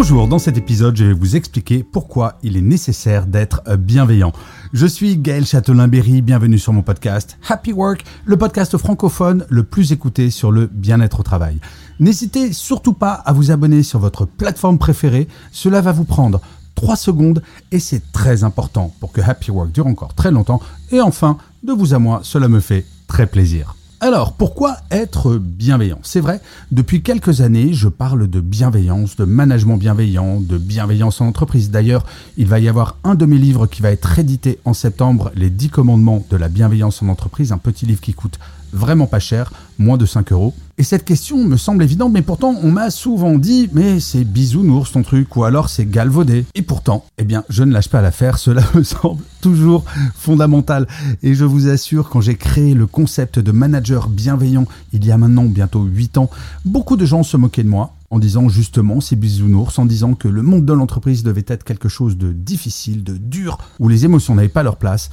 Bonjour, dans cet épisode, je vais vous expliquer pourquoi il est nécessaire d'être bienveillant. Je suis Gaël Châtelain-Berry, bienvenue sur mon podcast Happy Work, le podcast francophone le plus écouté sur le bien-être au travail. N'hésitez surtout pas à vous abonner sur votre plateforme préférée, cela va vous prendre 3 secondes et c'est très important pour que Happy Work dure encore très longtemps. Et enfin, de vous à moi, cela me fait très plaisir. Alors, pourquoi être bienveillant? C'est vrai, depuis quelques années, je parle de bienveillance, de management bienveillant, de bienveillance en entreprise. D'ailleurs, il va y avoir un de mes livres qui va être édité en septembre, Les 10 commandements de la bienveillance en entreprise, un petit livre qui coûte vraiment pas cher, moins de 5 euros. Et cette question me semble évidente, mais pourtant on m'a souvent dit mais c'est bisounours ton truc, ou alors c'est galvaudé. Et pourtant, eh bien je ne lâche pas l'affaire, cela me semble toujours fondamental. Et je vous assure, quand j'ai créé le concept de manager bienveillant il y a maintenant bientôt 8 ans, beaucoup de gens se moquaient de moi en disant justement c'est bisounours, en disant que le monde de l'entreprise devait être quelque chose de difficile, de dur, où les émotions n'avaient pas leur place.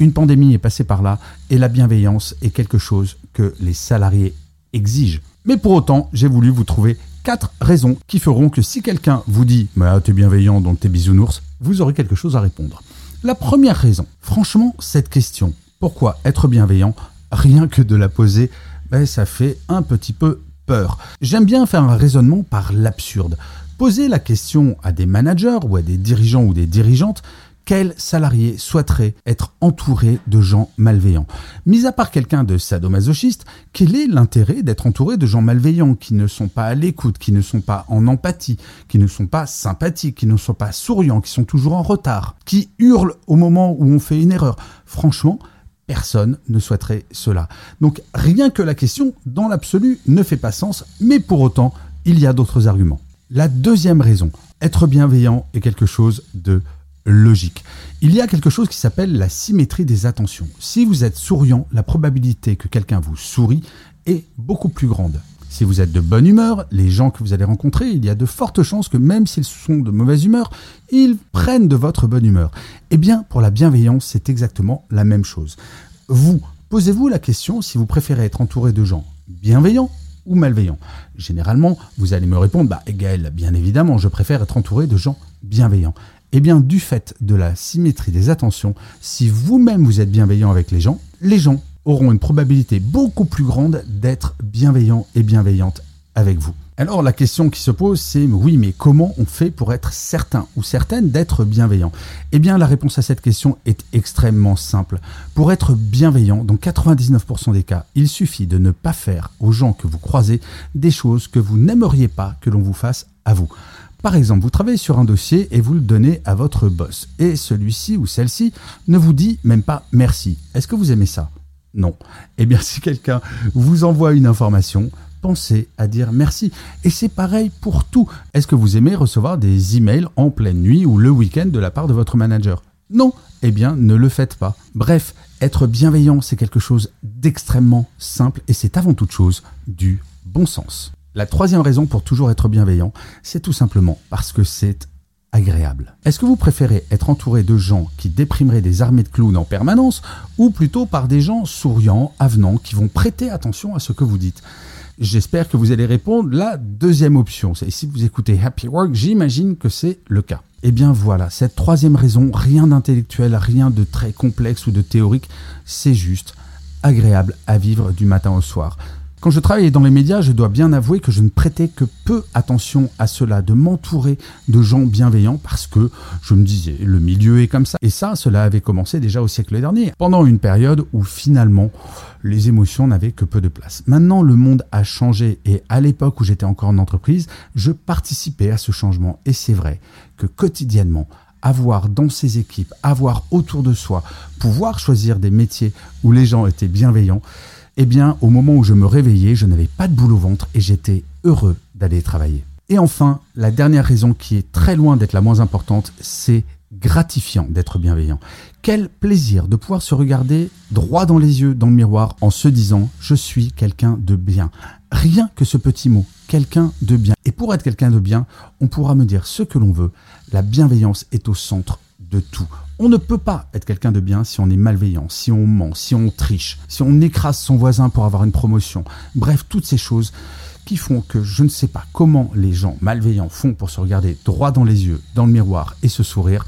Une pandémie est passée par là et la bienveillance est quelque chose que les salariés exigent. Mais pour autant, j'ai voulu vous trouver quatre raisons qui feront que si quelqu'un vous dit bah, t'es bienveillant donc t'es bisounours, vous aurez quelque chose à répondre. La première raison, franchement, cette question, pourquoi être bienveillant, rien que de la poser, ben, ça fait un petit peu peur. J'aime bien faire un raisonnement par l'absurde. Poser la question à des managers ou à des dirigeants ou des dirigeantes, quel salarié souhaiterait être entouré de gens malveillants Mis à part quelqu'un de sadomasochiste, quel est l'intérêt d'être entouré de gens malveillants qui ne sont pas à l'écoute, qui ne sont pas en empathie, qui ne sont pas sympathiques, qui ne sont pas souriants, qui sont toujours en retard, qui hurlent au moment où on fait une erreur? Franchement, personne ne souhaiterait cela. Donc rien que la question, dans l'absolu, ne fait pas sens, mais pour autant, il y a d'autres arguments. La deuxième raison, être bienveillant est quelque chose de logique. Il y a quelque chose qui s'appelle la symétrie des attentions. Si vous êtes souriant, la probabilité que quelqu'un vous sourie est beaucoup plus grande. Si vous êtes de bonne humeur, les gens que vous allez rencontrer, il y a de fortes chances que même s'ils sont de mauvaise humeur, ils prennent de votre bonne humeur. Eh bien, pour la bienveillance, c'est exactement la même chose. Vous, posez-vous la question si vous préférez être entouré de gens bienveillants ou malveillants. Généralement, vous allez me répondre, bah Gaël, bien évidemment, je préfère être entouré de gens bienveillants. Eh bien, du fait de la symétrie des attentions, si vous-même vous êtes bienveillant avec les gens, les gens auront une probabilité beaucoup plus grande d'être bienveillants et bienveillantes avec vous. Alors la question qui se pose, c'est oui, mais comment on fait pour être certain ou certaine d'être bienveillant? Eh bien, la réponse à cette question est extrêmement simple. Pour être bienveillant, dans 99% des cas, il suffit de ne pas faire aux gens que vous croisez des choses que vous n'aimeriez pas que l'on vous fasse à vous. Par exemple, vous travaillez sur un dossier et vous le donnez à votre boss. Et celui-ci ou celle-ci ne vous dit même pas merci. Est-ce que vous aimez ça? Non. Eh bien, si quelqu'un vous envoie une information, pensez à dire merci. Et c'est pareil pour tout. Est-ce que vous aimez recevoir des emails en pleine nuit ou le week-end de la part de votre manager? Non. Eh bien, ne le faites pas. Bref, être bienveillant, c'est quelque chose d'extrêmement simple et c'est avant toute chose du bon sens. La troisième raison pour toujours être bienveillant, c'est tout simplement parce que c'est agréable. Est-ce que vous préférez être entouré de gens qui déprimeraient des armées de clowns en permanence ou plutôt par des gens souriants, avenants, qui vont prêter attention à ce que vous dites? J'espère que vous allez répondre la deuxième option. Si vous écoutez Happy Work, j'imagine que c'est le cas. Eh bien voilà, cette troisième raison, rien d'intellectuel, rien de très complexe ou de théorique, c'est juste agréable à vivre du matin au soir. Quand je travaillais dans les médias, je dois bien avouer que je ne prêtais que peu attention à cela, de m'entourer de gens bienveillants parce que je me disais, le milieu est comme ça. Et ça, cela avait commencé déjà au siècle dernier, pendant une période où finalement les émotions n'avaient que peu de place. Maintenant, le monde a changé et à l'époque où j'étais encore en entreprise, je participais à ce changement. Et c'est vrai que quotidiennement, avoir dans ses équipes, avoir autour de soi, pouvoir choisir des métiers où les gens étaient bienveillants, eh bien, au moment où je me réveillais, je n'avais pas de boule au ventre et j'étais heureux d'aller travailler. Et enfin, la dernière raison qui est très loin d'être la moins importante, c'est gratifiant d'être bienveillant. Quel plaisir de pouvoir se regarder droit dans les yeux dans le miroir en se disant je suis quelqu'un de bien. Rien que ce petit mot, quelqu'un de bien. Et pour être quelqu'un de bien, on pourra me dire ce que l'on veut. La bienveillance est au centre de tout. On ne peut pas être quelqu'un de bien si on est malveillant, si on ment, si on triche, si on écrase son voisin pour avoir une promotion. Bref, toutes ces choses qui font que je ne sais pas comment les gens malveillants font pour se regarder droit dans les yeux, dans le miroir et se sourire,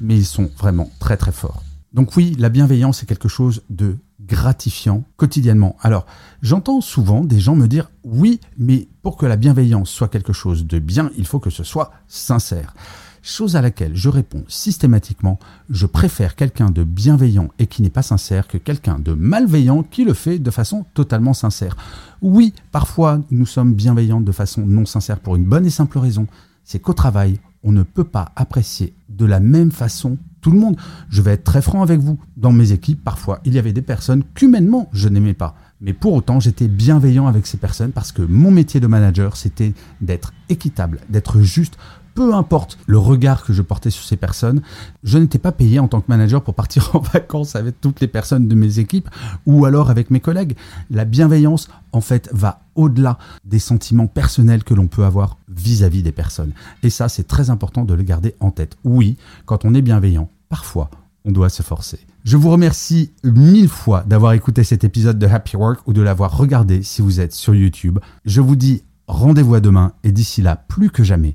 mais ils sont vraiment très très forts. Donc oui, la bienveillance est quelque chose de gratifiant quotidiennement. Alors, j'entends souvent des gens me dire oui, mais pour que la bienveillance soit quelque chose de bien, il faut que ce soit sincère. Chose à laquelle je réponds systématiquement, je préfère quelqu'un de bienveillant et qui n'est pas sincère que quelqu'un de malveillant qui le fait de façon totalement sincère. Oui, parfois nous sommes bienveillants de façon non sincère pour une bonne et simple raison, c'est qu'au travail, on ne peut pas apprécier de la même façon tout le monde. Je vais être très franc avec vous. Dans mes équipes, parfois, il y avait des personnes qu'humainement, je n'aimais pas. Mais pour autant, j'étais bienveillant avec ces personnes parce que mon métier de manager, c'était d'être équitable, d'être juste, peu importe le regard que je portais sur ces personnes, je n'étais pas payé en tant que manager pour partir en vacances avec toutes les personnes de mes équipes ou alors avec mes collègues. La bienveillance, en fait, va au-delà des sentiments personnels que l'on peut avoir vis-à-vis des personnes. Et ça, c'est très important de le garder en tête. Oui, quand on est bienveillant, parfois, on doit se forcer. Je vous remercie mille fois d'avoir écouté cet épisode de Happy Work ou de l'avoir regardé si vous êtes sur YouTube. Je vous dis rendez-vous à demain et d'ici là, plus que jamais,